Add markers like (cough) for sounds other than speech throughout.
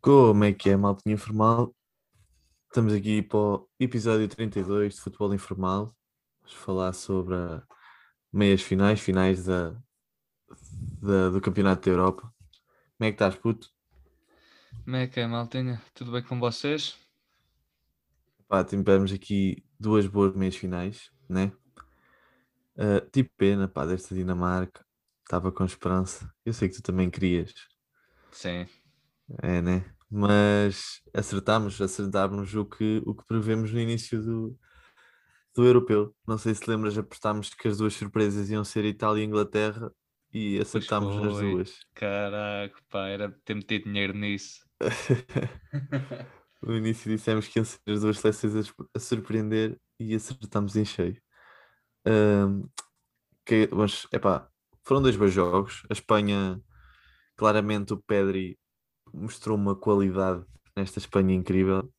Como é que é, maltinha informal? Estamos aqui para o episódio 32 de Futebol Informal. Vamos falar sobre meias finais, finais da, da- do Campeonato da Europa. Como é que estás, puto? Como é que é, maltinha? Tudo bem com vocês? Pá, tivemos aqui duas boas meias finais, né? Ah, tipo pena, pá, desta Dinamarca. Estava com esperança. Eu sei que tu também querias, Sim, é, né? Mas acertámos, acertámos o que, o que prevemos no início do, do europeu. Não sei se lembras, apostámos que as duas surpresas iam ser Itália e Inglaterra e acertámos foi. duas. caraca, pá, era ter metido dinheiro nisso. (laughs) No início dissemos que iam ser as duas seleções a, surp- a surpreender e acertámos em cheio. Ahm, que, mas, epá, foram dois bons jogos. A Espanha, claramente, o Pedri mostrou uma qualidade nesta Espanha incrível.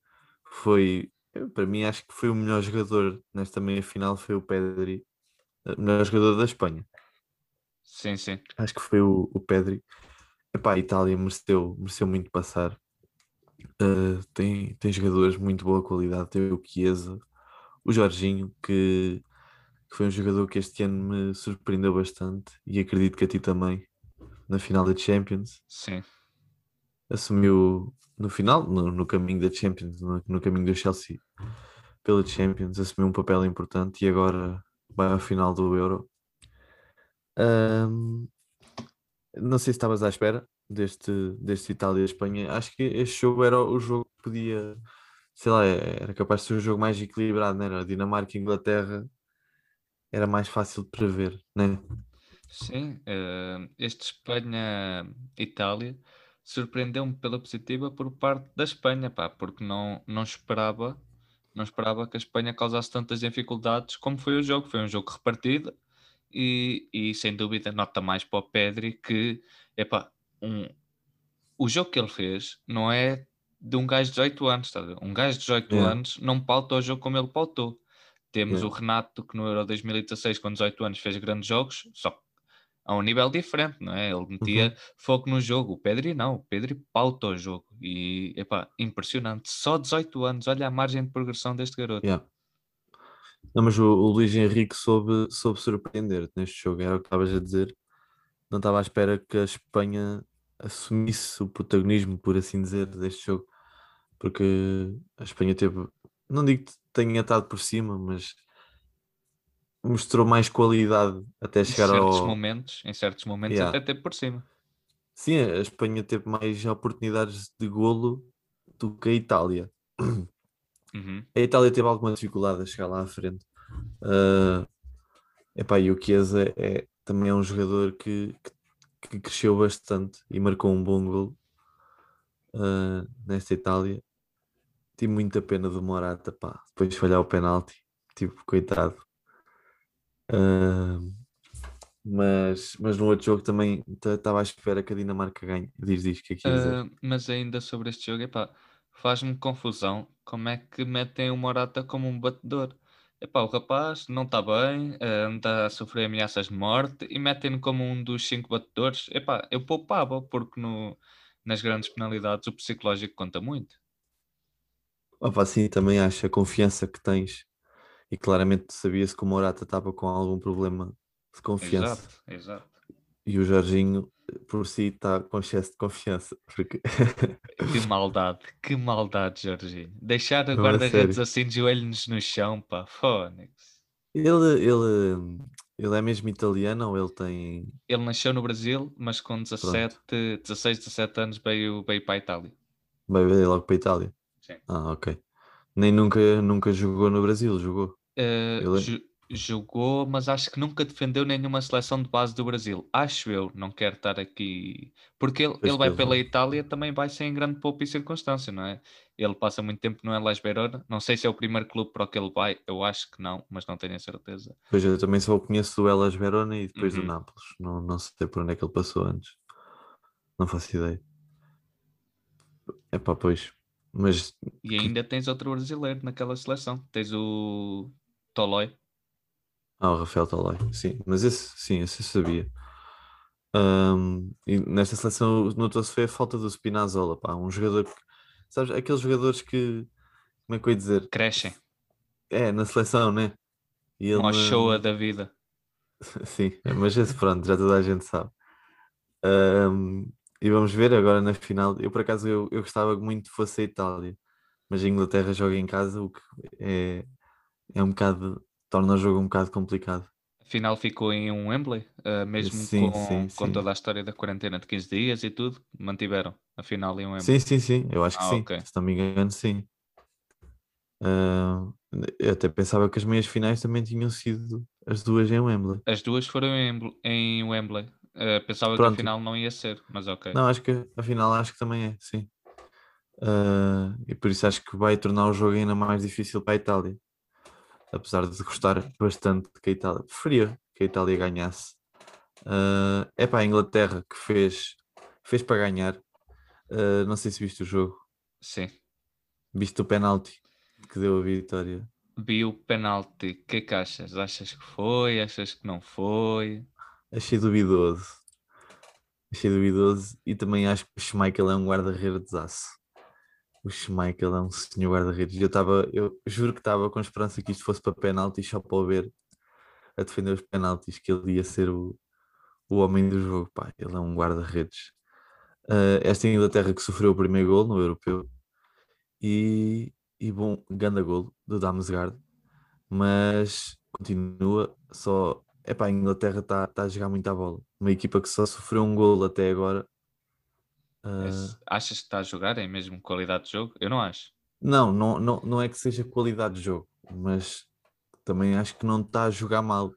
Foi, para mim, acho que foi o melhor jogador nesta meia final. Foi o Pedri, o melhor jogador da Espanha. Sim, sim. Acho que foi o, o Pedri. Epá, a Itália mereceu, mereceu muito passar. Uh, tem, tem jogadores de muito boa qualidade. Tem o Chiesa, o Jorginho, que, que foi um jogador que este ano me surpreendeu bastante e acredito que a ti também, na final da Champions. Sim, Assumiu no final, no, no caminho da Champions, no, no caminho do Chelsea pela Champions, assumiu um papel importante e agora vai à final do Euro. Ahm, não sei se estavas à espera deste, deste Itália-Espanha. Acho que este jogo era o jogo que podia, sei lá, era capaz de ser o jogo mais equilibrado, não era? Dinamarca e Inglaterra era mais fácil de prever, né? sim. eh, este Espanha-Itália surpreendeu-me pela positiva por parte da Espanha, pá, porque não, não esperava, não esperava que a Espanha causasse tantas dificuldades como foi o jogo. Foi um jogo repartido e, e sem dúvida nota mais para o Pedri que, epá, um, o jogo que ele fez não é de um gajo de 18 anos, ver? Um gajo de 18 Yeah. anos não pauta o jogo como ele pautou. Temos Yeah. o Renato que no Euro 2016, com 18 anos, fez grandes jogos, só que a um nível diferente, não é? Ele metia foco no jogo. O Pedri não, o Pedri pauta o jogo. E, epá, impressionante. Só 18 anos, olha a margem de progressão deste garoto. Yeah. Não, mas o, o Luís Henrique soube, soube surpreender neste jogo, era o que estavas a dizer. Não estava à espera que a Espanha assumisse o protagonismo, por assim dizer, deste jogo, porque a Espanha teve, não digo que tenha estado por cima, mas mostrou mais qualidade até Em chegar certos ao. momentos, em certos momentos Yeah. até teve por cima. Sim, a Espanha teve mais oportunidades de golo do que a Itália. Uhum. A Itália teve alguma dificuldade a chegar lá à frente. Ah, epá, e o Chiesa é, também é um jogador que, que, que cresceu bastante e marcou um bom gol ah, nesta Itália. Tive muita pena do Morata, pá, depois de falhar o penalti, tipo, coitado. Ah, mas, mas no outro jogo também estava à espera que a Dinamarca ganhe. Diz, diz, que é que ia dizer? Ah, mas ainda sobre este jogo, epá, faz-me confusão como é que metem o Morata como um batedor. Epá, o rapaz não está bem, ah, anda a sofrer ameaças de morte e metem-no como um dos cinco batedores. Epá, eu poupava, porque no, nas grandes penalidades o psicológico conta muito. Opa, sim, também acho a confiança que tens e claramente sabia-se que o Morata estava com algum problema de confiança Exato, exato. e o Jorginho por si está com excesso de confiança porque Que maldade, que maldade, Jorginho. Deixar o a guarda-redes assim de joelhos no chão, pá, fónix. ele, ele, ele é mesmo italiano ou ele tem Ele nasceu no Brasil, mas com 17, 16, 17 anos veio, veio para a Itália. ver logo para a Itália? Sim. Ah, ok. Nem nunca, nunca jogou no Brasil, jogou. Eh, Ele é- jo- jogou, mas acho que nunca defendeu nenhuma seleção de base do Brasil. Acho eu, não quero estar aqui. Porque ele, ele vai pela. Itália, também vai sem grande poupa e circunstância, não é? Ele passa muito tempo no Elas Verona. Não sei se é o primeiro clube para o que ele vai, eu acho que não, mas não tenho a certeza. Pois eu também só o conheço do Elas Verona e depois Uhum. do Nápoles. Não, não sei por onde é que ele passou antes. Não faço ideia. É pá, pois. Mas E ainda tens outro brasileiro naquela seleção. Tens o Tolói. Ah, o Rafael Tolai, sim, mas esse, sim, esse eu sabia. Um, e nesta seleção notou-se foi a falta do Spinazzola, pá, um jogador que, sabes, aqueles jogadores que, como é que eu ia dizer? Crescem. É, na seleção, né? E ele, Uma showa da vida. (laughs) Sim, mas esse pronto, já toda a gente sabe. Um, e vamos ver agora na final. Eu por acaso eu, eu gostava muito que fosse a Itália, mas a Inglaterra joga em casa, o que é, é um bocado, torna o jogo um bocado complicado. Afinal ficou em um Wembley, uh, mesmo Sim, com, sim, com sim. toda a história da quarentena de 15 dias e tudo, mantiveram a final em um Wembley. Sim, sim, sim, eu acho que Ah, sim, se não me engano, sim. Ah, eu até pensava que as meias finais também tinham sido as duas em Wembley. As duas foram em, Wembley- em Wembley. Uh, pensava que Pronto. a final não ia ser, mas ok. Não, acho que afinal acho que também é, sim. Ah, e por isso acho que vai tornar o jogo ainda mais difícil para a Itália. Apesar de gostar bastante que a Itália. Preferia que a Itália ganhasse. Ah, é para a Inglaterra que fez, fez para ganhar. Ah, não sei se viste o jogo. Sim. Viste o penalti que deu a vitória. Vi o penalti. O que é que achas? Achas que foi? Achas que não foi? Achei duvidoso. Achei duvidoso e também acho que o Schmeichel é um guarda-redes aço. O Schmeichel é um senhor guarda-redes. Eu eu juro que estava com esperança que isto fosse para penalti só para ver a defender os penaltis, que ele ia ser o, o homem do jogo. Pá, ele é um guarda-redes. Ah, esta Inglaterra que sofreu o primeiro gol no europeu e, e bom, ganda golo do Damsgaard, mas continua só. Epá, a Inglaterra está tá a jogar muito à bola. Uma equipa que só sofreu um golo até agora. Esse- Achas que está a jogar em mesmo qualidade de jogo? Eu não acho. não, não, não, não é que seja qualidade de jogo, mas também acho que não está a jogar mal.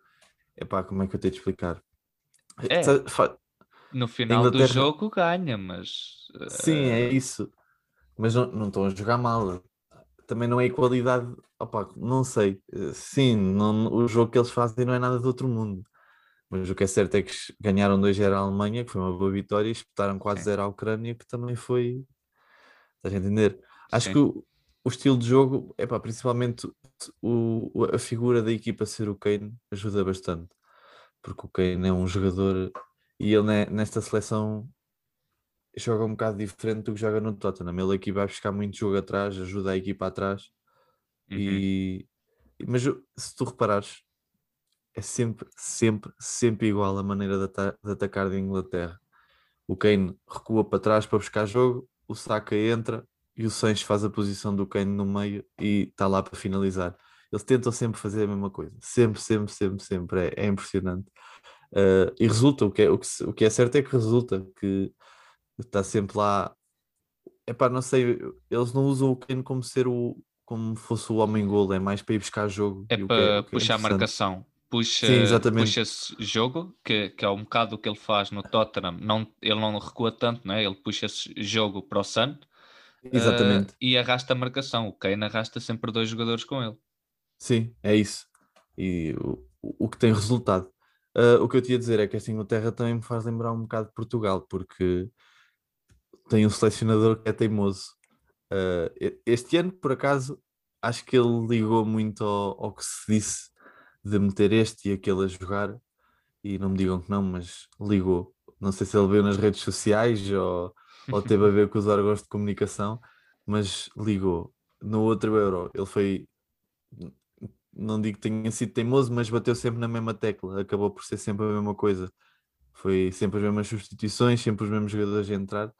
Epá, como é que eu tenho de explicar? É. Sa- fa- No final do Inglaterra- jogo ganha, mas uh, Sim, é isso. Mas não, não estão a jogar mal. Também não é qualidade. Opa, não sei. Eh, Sim, não- o jogo que eles fazem não é nada do outro mundo. Mas o que é certo é que ganharam 2-0 à Alemanha, que foi uma boa vitória, e espetaram 4-0 à Ucrânia, que também foi. Estás a entender? Acho Sim. que o, o estilo de jogo, é principalmente o, a figura da equipa ser o Kane ajuda bastante. Porque o Kane é um jogador e ele ne- nesta seleção joga um bocado diferente do que joga no Tottenham. Ele aqui vai buscar muito jogo atrás, ajuda a equipa atrás. uhum, E, mas se tu reparares, é sempre, sempre, sempre igual a maneira de, ata- de atacar da Inglaterra. O Kane recua para trás para buscar jogo, o Saka entra e o Sancho faz a posição do Kane no meio e está lá para finalizar. Eles tentam sempre fazer a mesma coisa, sempre, sempre, sempre, sempre. É, é impressionante. Uh, e resulta, o que, é, o, que, o que é certo é que resulta, que está sempre lá. Epá, não sei, eles não usam o Kane como ser o como fosse o homem-golo, é mais para ir buscar jogo. É que para que puxar a marcação. Puxa, Sim, exatamente. puxa esse jogo, que, que é um bocado o que ele faz no Tottenham. Não, ele não recua tanto, né? ele puxa esse jogo para o Sun Exatamente. eh, e arrasta a marcação. O Kane arrasta sempre dois jogadores com ele. Sim, é isso. E o, o que tem resultado. Ah, o que eu te ia dizer é que esta Inglaterra também me faz lembrar um bocado de Portugal, porque tem um selecionador que é teimoso. Ah, e- este ano, por acaso, acho que ele ligou muito ao, ao que se disse de meter este e aquele a jogar, e não me digam que não, mas ligou. Não sei se ele veio nas redes sociais ou, ou teve a ver com os órgãos de comunicação, mas ligou. No outro Euro, ele foi não digo que tenha sido teimoso, mas bateu sempre na mesma tecla, acabou por ser sempre a mesma coisa. Foi sempre as mesmas substituições, sempre os mesmos jogadores a entrar.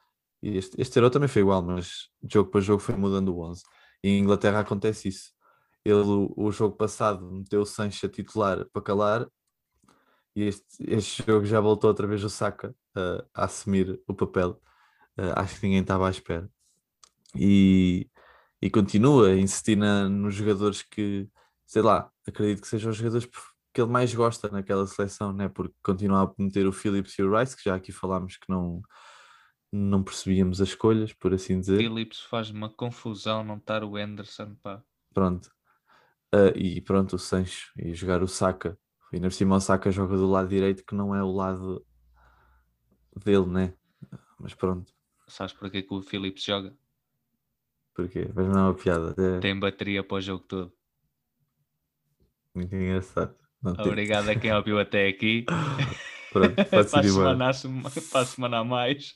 E este, este Euro também foi igual, mas jogo para jogo foi mudando o 11. E em Inglaterra acontece isso. Ele, o, jogo passado, meteu o Sancho a titular para calar, e este, este jogo já voltou outra vez o Saka uh, a assumir o papel. Uh, acho que ninguém estava à espera. E, e continua a insistir na, nos jogadores que, sei lá, acredito que sejam os jogadores que ele mais gosta naquela seleção, né? porque continua a meter o Phillips e o Rice, que já aqui falámos que não, não percebíamos as escolhas, por assim dizer. Phillips faz uma confusão não estar o Anderson, pá. Pronto. Uh, e pronto, o Sancho e jogar o Saka. E na cima o Saka joga do lado direito, que não é o lado dele, né? Mas pronto, Sabes para que, que o Phillips joga? porque mas não é uma piada, é Tem bateria para o jogo todo. muito engraçado. Não, tem- Obrigado a quem ouviu até aqui. (laughs) Pronto, (laughs) para, a semana, para a semana a mais.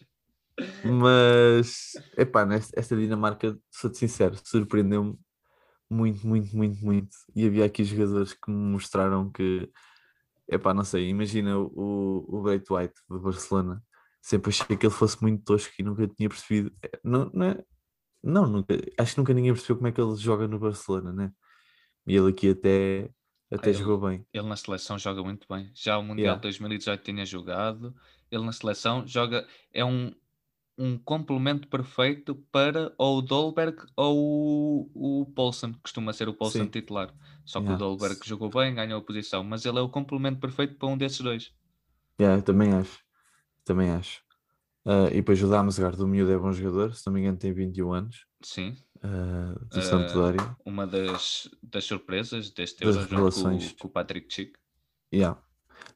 Mas, epá, nesta, esta Dinamarca, sou-te sincero, surpreendeu-me muito, muito, muito, muito. E havia aqui jogadores que me mostraram que, epá, não sei, imagina o, o Bright White do Barcelona. Sempre achei que ele fosse muito tosco e nunca tinha percebido. eh, Não, não, é- não, nunca, acho que nunca ninguém percebeu como é que ele joga no Barcelona, né? E ele aqui até, até ele- jogou bem. Ele na seleção joga muito bem. Já o Mundial Yeah. 2018 tinha jogado. Ele na seleção joga. É um, um complemento perfeito para ou o Dolberg ou o, o Poulsen, que costuma ser o Poulsen Sim. titular. Só que Yeah. o Dolberg jogou bem, ganhou a posição, mas ele é o complemento perfeito para um desses dois. Yeah, eu também acho. Também acho. Ah, e depois o Damsgaard, o miúdo é bom jogador, se não me engano tem 21 anos, Sim, ah, do Sampdoria. uma das, das surpresas deste Das junto com, com o Patrick Chic. Yeah.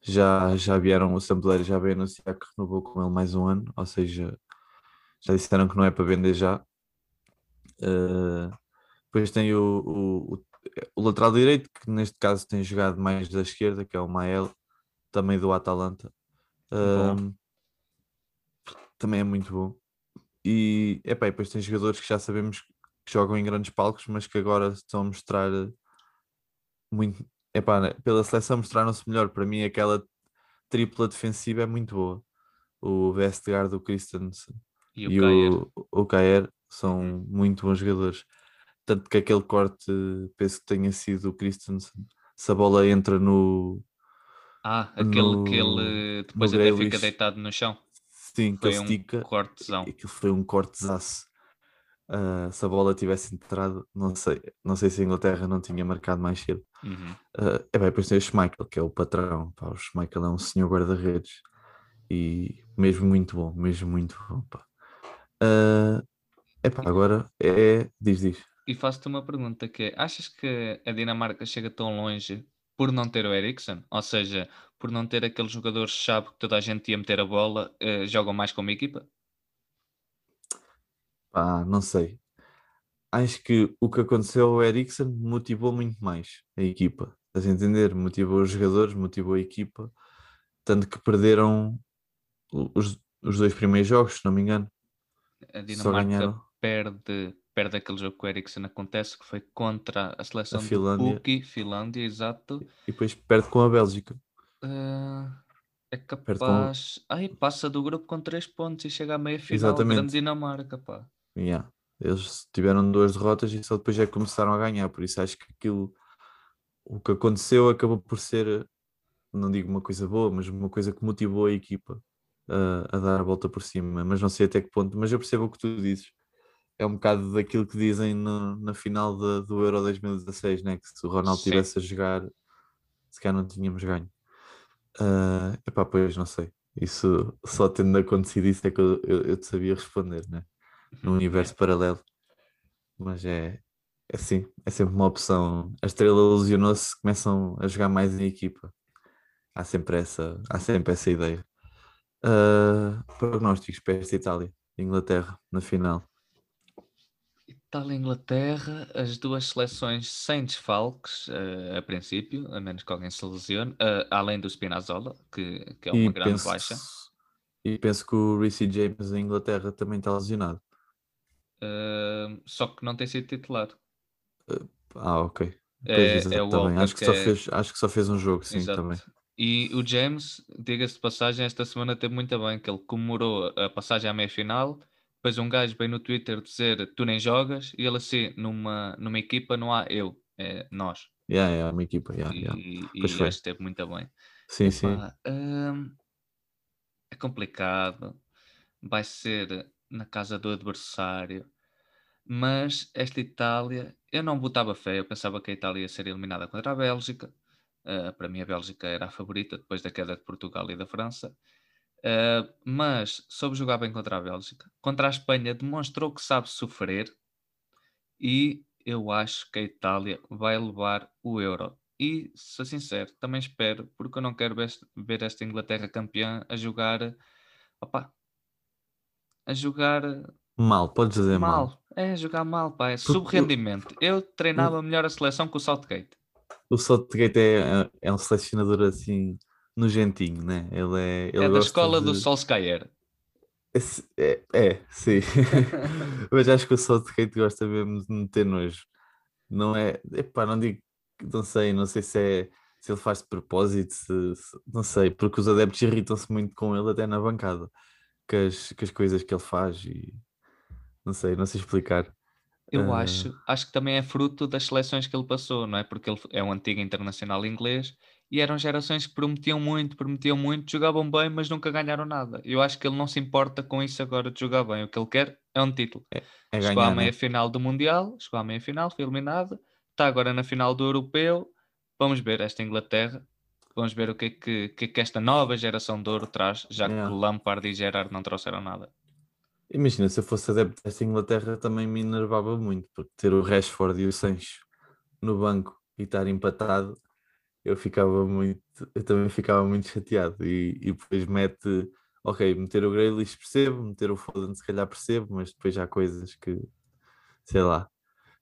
Já, já vieram, o Sampdoria já veio anunciar que renovou com ele mais um ano, ou seja, já disseram que não é para vender já. Ah, depois tem o, o, o- lateral direito, que neste caso tem jogado mais da esquerda, que é o Mael, também do Atalanta. Ah, também é muito bom. E, epá, e depois tem jogadores que já sabemos que jogam em grandes palcos, mas que agora estão a mostrar eh, muito. Epá, né, pela seleção mostraram-se melhor. Para mim, aquela tripla defensiva é muito boa. O Vestergaard, o Christensen E o e o, o Kjaer são muito bons jogadores. Tanto que aquele corte, penso que tenha sido o Christensen. Se a bola entra no. Ah, aquele que no- ele depois até fica Grealish. deitado no chão. Sim, que Foi ele um estica. cortezão. Aquilo foi um cortezaço. Ah, se a bola tivesse entrado, não sei, não sei se a Inglaterra não tinha marcado mais cedo. Uhum. Ah, é bem, depois tem o Schmeichel, que é o patrão. Pá, o Schmeichel é um senhor guarda-redes e mesmo muito bom, mesmo muito bom. Pá. Ah, epá, agora é. Diz, diz. E faço-te uma pergunta que é, achas que a Dinamarca chega tão longe por não ter o Eriksen? Ou seja, por não ter aqueles jogadores-chave que toda a gente ia meter a bola, eh, jogam mais como equipa? Pá, não sei. Acho que o que aconteceu ao Eriksen motivou muito mais a equipa. Estás a entender? Motivou os jogadores, motivou a equipa. Tanto que perderam os, os dois primeiros jogos, se não me engano. A Dinamarca perde, perde aquele jogo que o Eriksen acontece, que foi contra a seleção de Finlândia. Pukki, Finlândia, exato. E depois perde com a Bélgica. Ah, é com- capaz. Ai, passa do grupo com 3 pontos e chega à meia final. Exatamente. Grande Dinamarca, pá. Yeah. Eles tiveram duas derrotas e só depois é que começaram a ganhar. Por isso acho que aquilo, o que aconteceu acabou por ser, não digo uma coisa boa, mas uma coisa que motivou a equipa a, a dar a volta por cima. Mas não sei até que ponto. Mas eu percebo o que tu dizes. É um bocado daquilo que dizem no- na final da- do Euro 2016, né? que se o Ronaldo Sim. estivesse a jogar, se calhar não tínhamos ganho. Ah, epá, pois não sei. Isso só tendo acontecido isso é que eu, eu, eu te sabia responder, né? no universo paralelo. Mas é, é assim, é sempre uma opção. A estrela ilusionou-se, começam a jogar mais em equipa. Há sempre essa, há sempre essa ideia. Ah, prognósticos para esta Itália, Inglaterra, na final. Itália e Inglaterra, as duas seleções sem desfalques, eh, a princípio, a menos que alguém se lesione, eh, além do Spinazzola, que, que é uma grande penso, baixa. e penso que o Reece James em Inglaterra também está lesionado. Só que não tem sido titular. Ah, ok. É- exato, é o tá Acho que, só é- fez, acho que só fez um jogo, sim, Exato. também. E o James, diga-se de passagem, esta semana teve muito bem, que ele comemorou a passagem à meia-final, depois um gajo veio no Twitter dizer tu nem jogas, e ele assim, numa, numa equipa não há eu, é nós. Yeah, yeah, uma equipa, yeah, e yeah. e Pois o gajo esteve muito bem. Sim, sim. Hum, é complicado. Vai ser na casa do adversário. Mas esta Itália, eu não botava fé. Eu pensava que a Itália ia ser eliminada contra a Bélgica. Uh, para mim, a Bélgica era a favorita depois da queda de Portugal e da França. Uh, mas soube jogar bem contra a Bélgica. Contra a Espanha, demonstrou que sabe sofrer. E eu acho que a Itália vai levar o Euro. E, sou sincero, também espero, porque eu não quero ver, esta Inglaterra campeã a jogar. Opa, a jogar Mal, podes dizer mal. mal. É, jogar mal, pá. É Porque sub-rendimento. Eu treinava melhor a seleção que o Southgate. O Southgate é, é um selecionador assim nojentinho, né? Ele é. Ele é da escola do de- Solskjaer. Esse- É, é, sim. (laughs) Mas acho que o Southgate gosta mesmo de meter nojo. Não é. Epá, não digo. Não sei, não sei se é. Se ele faz de propósito, se- se- não sei, porque os adeptos irritam-se muito com ele até na bancada, com as, com as coisas que ele faz e não sei, não sei explicar. Eu Ah. acho, acho que também é fruto das seleções que ele passou, não é? Porque ele é um antigo internacional inglês e eram gerações que prometiam muito, prometiam muito, jogavam bem, mas nunca ganharam nada. Eu acho que ele não se importa com isso agora de jogar bem. O que ele quer é um título. É chegou à ganhar, né? meia final do Mundial, chegou à meia final, foi eliminado, está agora na final do Europeu. Vamos ver esta Inglaterra. Vamos ver o que é que, que, é que esta nova geração de ouro traz, já Yeah. que Lampard e Gerrard não trouxeram nada. Imagina, se eu fosse adepto desta Inglaterra também me enervava muito, porque ter o Rashford e o Sancho no banco e estar empatado, eu ficava muito, eu também ficava muito chateado. E, e depois mete, ok, meter o Grealish percebo, meter o Foden se calhar percebo, mas depois há coisas que, sei lá,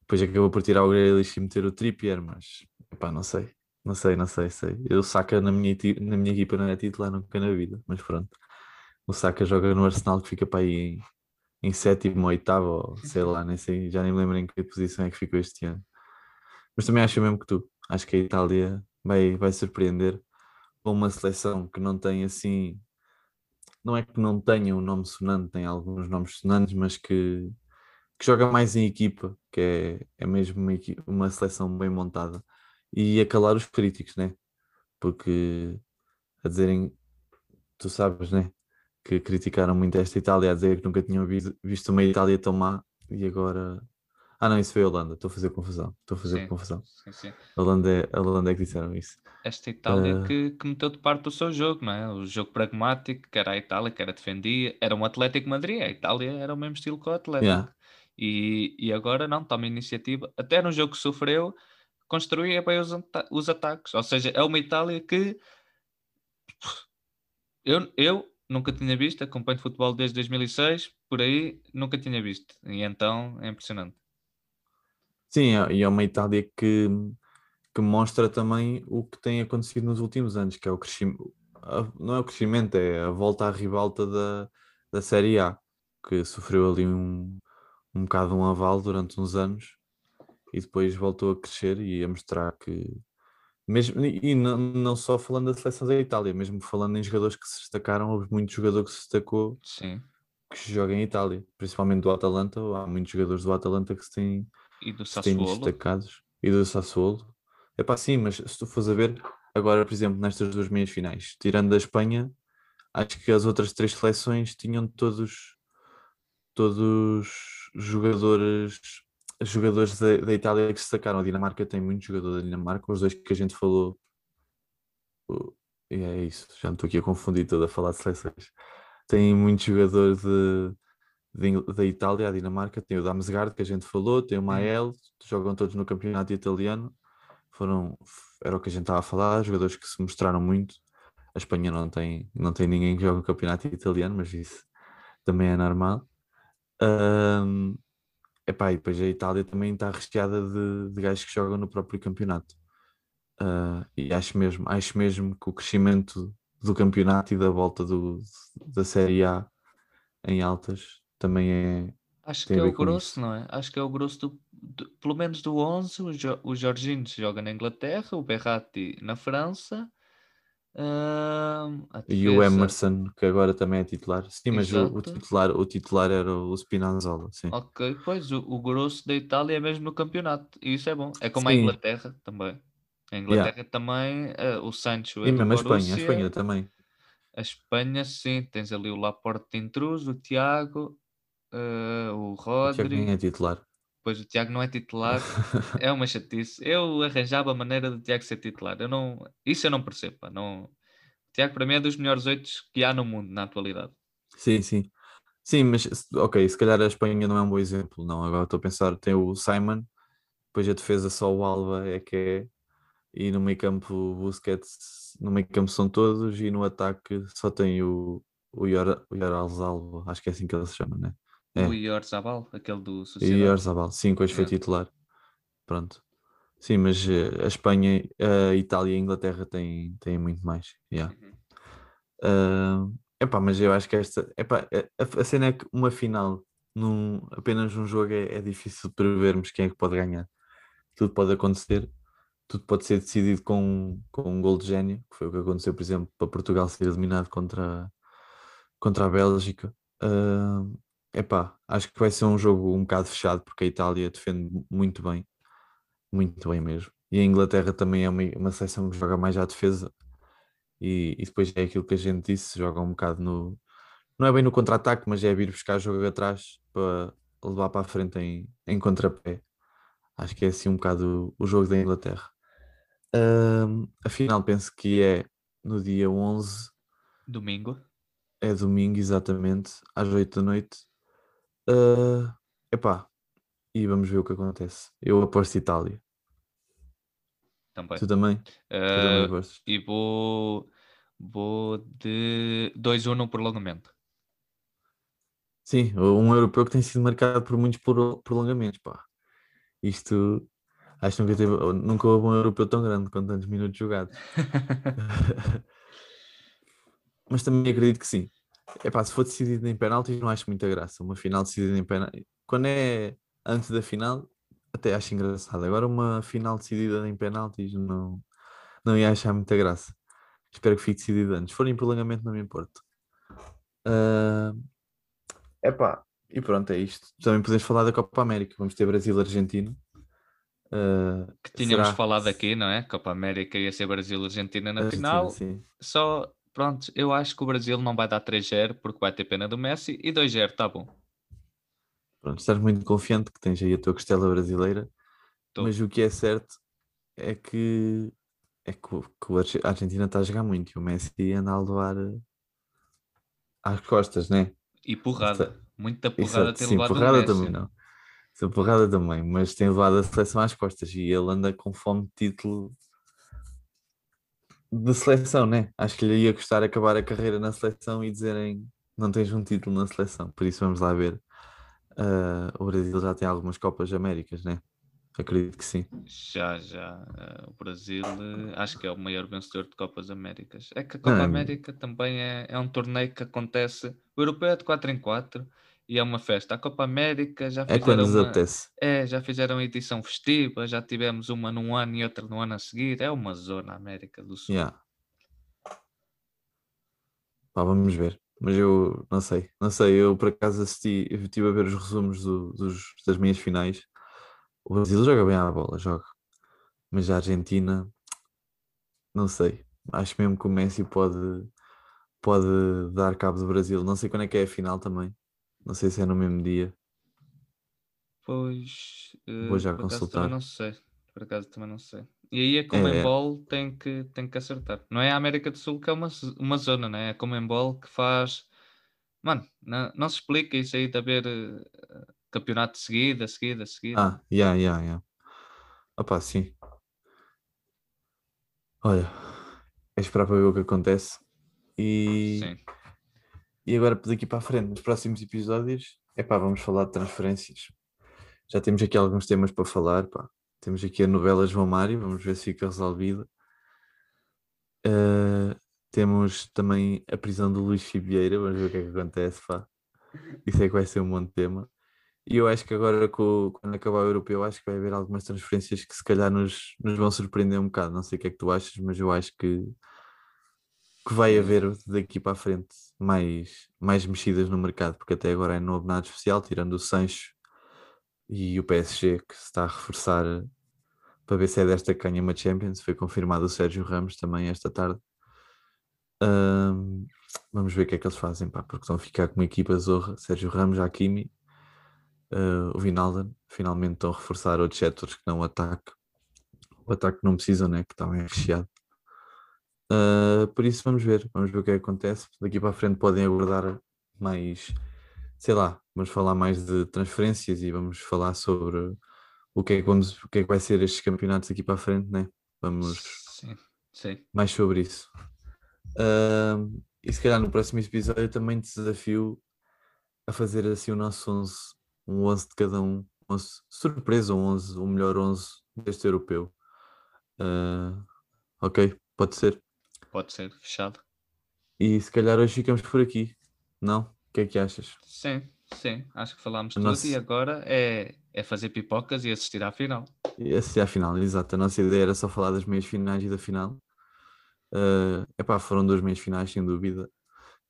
depois acabou por tirar o Grealish e meter o Trippier, mas epá, não sei, não sei, não sei, sei. Eu Saka na minha, na minha equipa não é titular nunca na vida, mas pronto. O Saka joga no Arsenal que fica para aí em, em sétimo, oitavo, sei lá, nem sei, já nem me lembro em que posição é que ficou este ano. Mas também acho mesmo que tu, acho que a Itália vai, vai surpreender com uma seleção que não tem assim, não é que não tenha um nome sonante, tem alguns nomes sonantes, mas que, que joga mais em equipa, que é, é mesmo uma, equi- uma seleção bem montada e a calar os críticos, né? Porque a dizerem, tu sabes, né? Que criticaram muito esta Itália, a dizer que nunca tinham visto, uma Itália tão má e agora. Ah, não, isso foi a Holanda, estou a fazer confusão, estou a fazer Sim. confusão. Sim, sim. A Holanda é, a Holanda é que disseram isso. esta Itália Ah. que, que meteu de parte o seu jogo, não é? O jogo pragmático, que era a Itália, que era defendia, era um Atlético Madrid, a Itália era o mesmo estilo que o Atlético. Yeah. E, e agora não, toma iniciativa, até no jogo que sofreu, construía bem os, os ataques. Ou seja, é uma Itália que eu, eu nunca tinha visto, acompanho futebol desde 2006, por aí nunca tinha visto. E então é impressionante. Sim, é- e é uma Itália que, que mostra também o que tem acontecido nos últimos anos, que é o crescimento, não é o crescimento, é a volta à ribalta da, da Série A, que sofreu ali um, um bocado um aval durante uns anos e depois voltou a crescer e a mostrar que mesmo, e não, não só falando da seleção da Itália, mesmo falando em jogadores que se destacaram, houve muito jogador que se destacou Sim. que joga em Itália, principalmente do Atalanta, há muitos jogadores do Atalanta que se têm E do se têm destacados e do Sassuolo. É pá, sim, mas se tu fores a ver, agora, por exemplo, nestas duas meias finais, tirando da Espanha, acho que as outras três seleções tinham todos todos jogadores jogadores da, da Itália que se destacaram. A Dinamarca tem muito jogador da Dinamarca, os dois que a gente falou. o- E é isso, já me estou aqui a confundir toda a falar de seleções. Tem muito jogador de, de da Itália, a Dinamarca, tem o Damsgaard que a gente falou, tem o Mael, jogam todos no campeonato italiano. Foram, era o que a gente estava a falar, jogadores que se mostraram muito. A Espanha não tem, não tem ninguém que joga no campeonato italiano, mas isso também é normal. Ahm, epá, e depois a Itália também está recheada de, de gajos que jogam no próprio campeonato. Ah, e acho mesmo, acho mesmo que o crescimento do campeonato e da volta do, da Série A em altas também é. Acho que é o grosso, não é? Acho que é o grosso do, do- pelo menos do 11. O, jo, o Jorginho joga na Inglaterra, o Berratti na França. A E o Emerson, que agora também é titular. Sim, mas o, o titular, o titular era o Spinazzola, sim. Ok, pois o, o grosso da Itália é mesmo no campeonato. E isso é bom. É como a Sim. Inglaterra também. A Inglaterra também, eh, o Sancho é E do mesmo a Espanha, a. Espanha também. A Espanha, sim, tens ali o Laporte intruso, o Tiago, eh, o O Tiago Rodri. nem é titular. Pois o Tiago não é titular, (laughs) é uma chatice. Eu arranjava a maneira do Tiago ser titular. Eu não, isso eu não percebo. pá, Não... O Tiago para mim é dos melhores oito que há no mundo na atualidade. Sim, sim. Sim, mas ok, se calhar a Espanha não é um bom exemplo, não. Agora estou a pensar, tem o Simon, depois a defesa só o Alba é que é, e no meio campo o Busquets, no meio campo são todos, e no ataque só tem o, o, Yor, o Yorzabal, acho que é assim que ele se chama, né? É. O Ior Zabal, aquele do Sociedade. Yorzabal, sim, que hoje foi Yeah. titular. Pronto. Sim, mas uh, a Espanha, a Itália e a Inglaterra têm, têm muito mais. Yeah. Uhum. Uh, epá, mas eu acho que esta. Epá, a, a cena é que uma final, num, apenas um jogo, é, é difícil de prevermos quem é que pode ganhar. Tudo pode acontecer, tudo pode ser decidido com, com um gol de gênio, que foi o que aconteceu, por exemplo, para Portugal ser eliminado contra, contra a Bélgica. Uh, epá, acho que vai ser um jogo um bocado fechado, porque a Itália defende muito bem, muito bem mesmo. E a Inglaterra também é uma, uma seleção que joga mais à defesa. E, e depois é aquilo que a gente disse, joga um bocado no. Não é bem no contra-ataque, mas é vir buscar jogo atrás para levar para a frente em, em contrapé. Acho que é assim um bocado o, o jogo da Inglaterra. Uh, afinal, penso que é no dia 11. Domingo. É domingo, exatamente, às 8 da noite. Uh, epá, e vamos ver o que acontece. Eu aposto Itália. Também. Tu também? Tu também Uh, apostas? e vou, vou de 2-1 no prolongamento. Sim, um europeu que tem sido marcado por muitos pro- prolongamentos, pá. Isto, acho que nunca, teve, nunca houve um europeu tão grande com tantos minutos jogados. (laughs) (laughs) Mas também acredito que sim. Epá, se for decidido em penaltis, não acho muita graça. Uma final decidida em penaltis. Quando é antes da final, até acho engraçado. Agora, uma final decidida em penaltis, não, não ia achar muita graça. Espero que fique decidido antes. Se for em prolongamento, não me importo. Ah, epá, e pronto, é isto. Também podemos falar da Copa América. Vamos ter Brasil-Argentina. Ah, que tínhamos será- falado aqui, não é? Copa América ia ser Brasil-Argentina na Argentina, final. sim. Só, pronto, eu acho que o Brasil não vai dar 3-0 porque vai ter pena do Messi e 2-0, tá bom. Pronto, estás muito confiante que tens aí a tua costela brasileira. Tô. Mas o que é certo é que, é que, que a Argentina está a jogar muito e o Messi anda a levar eh, às costas, né? E porrada. Muita porrada Exato, tem sim, levado porrada também não. Sim, porrada também, mas tem levado a seleção às costas e ele anda com fome de título de seleção, né? Acho que lhe ia custar acabar a carreira na seleção e dizerem não tens um título na seleção, por isso vamos lá ver. Ah, o Brasil já tem algumas Copas Américas, né? Acredito que sim. Já, já. eh, o Brasil eh, acho que é o maior vencedor de Copas Américas. É que a Copa Não, é- América também é, é um torneio que acontece. O europeu é de 4 em 4 e é uma festa. A Copa América já É fizeram uma, é, já fizeram edição festiva, já tivemos uma num ano e outra no ano a seguir. É uma zona América do Sul. Yeah. Pá, vamos ver. Mas eu não sei, não sei. Eu por acaso assisti, eu estive a ver os resumos do- dos, das meias finais. O Brasil joga bem à bola, joga. Mas a Argentina, não sei. Acho mesmo que o Messi pode, pode dar cabo do Brasil. Não sei quando é que é a final também. Não sei se é no mesmo dia. Pois, Vou eh, já consultar. não sei. Por acaso também não sei. E aí a é. Comembol tem que, tem que acertar. Não é a América do Sul que é uma, uma zona, né? É a Comembol que faz. Mano, não, não se explica isso aí de haver eh, campeonato de seguida, seguida, seguida. Ah, yeah, yeah, yeah. Opá, sim. Olha, é esperar para ver o que acontece. E. Sim. E agora, daqui para a frente, nos próximos episódios, epá, vamos falar de transferências. Já temos aqui alguns temas para falar, pá. Temos aqui a novela João Mário, vamos ver se fica resolvida. Eh, temos também a prisão do Luís Fibieira, vamos ver o que é que acontece, pá. Isso é que vai ser um bom tema. E eu acho que agora, quando acabar o europeu, acho que vai haver algumas transferências que se calhar nos, nos vão surpreender um bocado. Não sei o que é que tu achas, mas eu acho que, que vai haver daqui para a frente mais, mais mexidas no mercado, porque até agora não houve nada especial, tirando o Sancho e o PSG, que se está a reforçar para ver se é desta que ganha uma Champions. Foi confirmado o Sérgio Ramos também esta tarde. Ahm, vamos ver o que é que eles fazem, pá, porque estão a ficar com uma equipa zorra. Sérgio Ramos, Hakimi, ah, o Vinalden, finalmente estão a reforçar outros setores que não o ataque. O ataque não precisam, né? Que está bem recheado. Uh, por isso vamos ver, vamos ver o que é que acontece. Daqui para a frente podem aguardar mais, sei lá, vamos falar mais de transferências e vamos falar sobre o que é que, vamos, o que, é que vai ser estes campeonatos aqui para a frente, né? Vamos Sim, sim. mais sobre isso. Uh, e se calhar no próximo episódio também te desafio a fazer assim o nosso 11, um 11 de cada um, 11, surpresa, um 11, o melhor 11 deste europeu. Uh, ok, pode ser. Pode ser, fechado. E se calhar hoje ficamos por aqui, não? O que é que achas? Sim, sim, acho que falámos tudo nossa... e agora é, é fazer pipocas e assistir à final. E assistir à final, exato. A nossa ideia era só falar das meias finais e da final. Uh, epá, foram duas meias finais, sem dúvida.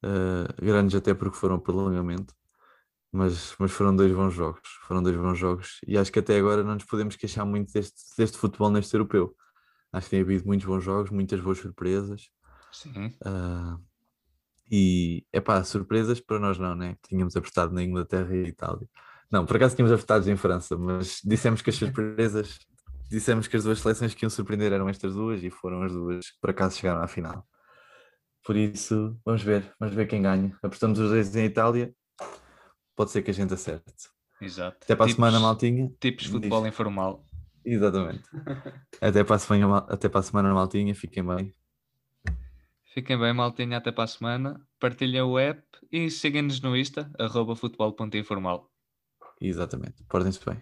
Uh, grandes até porque foram prolongamento. Mas, mas foram dois bons jogos. Foram dois bons jogos. E acho que até agora não nos podemos queixar muito deste, deste futebol neste europeu. Acho que tem havido muitos bons jogos, muitas boas surpresas. Sim. Uh, e é pá, surpresas para nós não, né? Tínhamos apostado na Inglaterra e Itália. Não, por acaso tínhamos apostado em França, mas dissemos que as surpresas, dissemos que as duas seleções que iam surpreender eram estas duas e foram as duas que por acaso chegaram à final. Por isso, vamos ver, vamos ver quem ganha. Apostamos os dois em Itália, pode ser que a gente acerte. Exato. Até para tipos, a semana, Maltinha. Tipos de futebol diz. informal. Exatamente. (laughs) até, para a semana, até para a semana, Maltinha. Fiquem bem. Fiquem bem, maltinha, até para a semana. Partilhem o app e sigam-nos no Insta, arroba futebol.informal. Exatamente. Portem-se bem.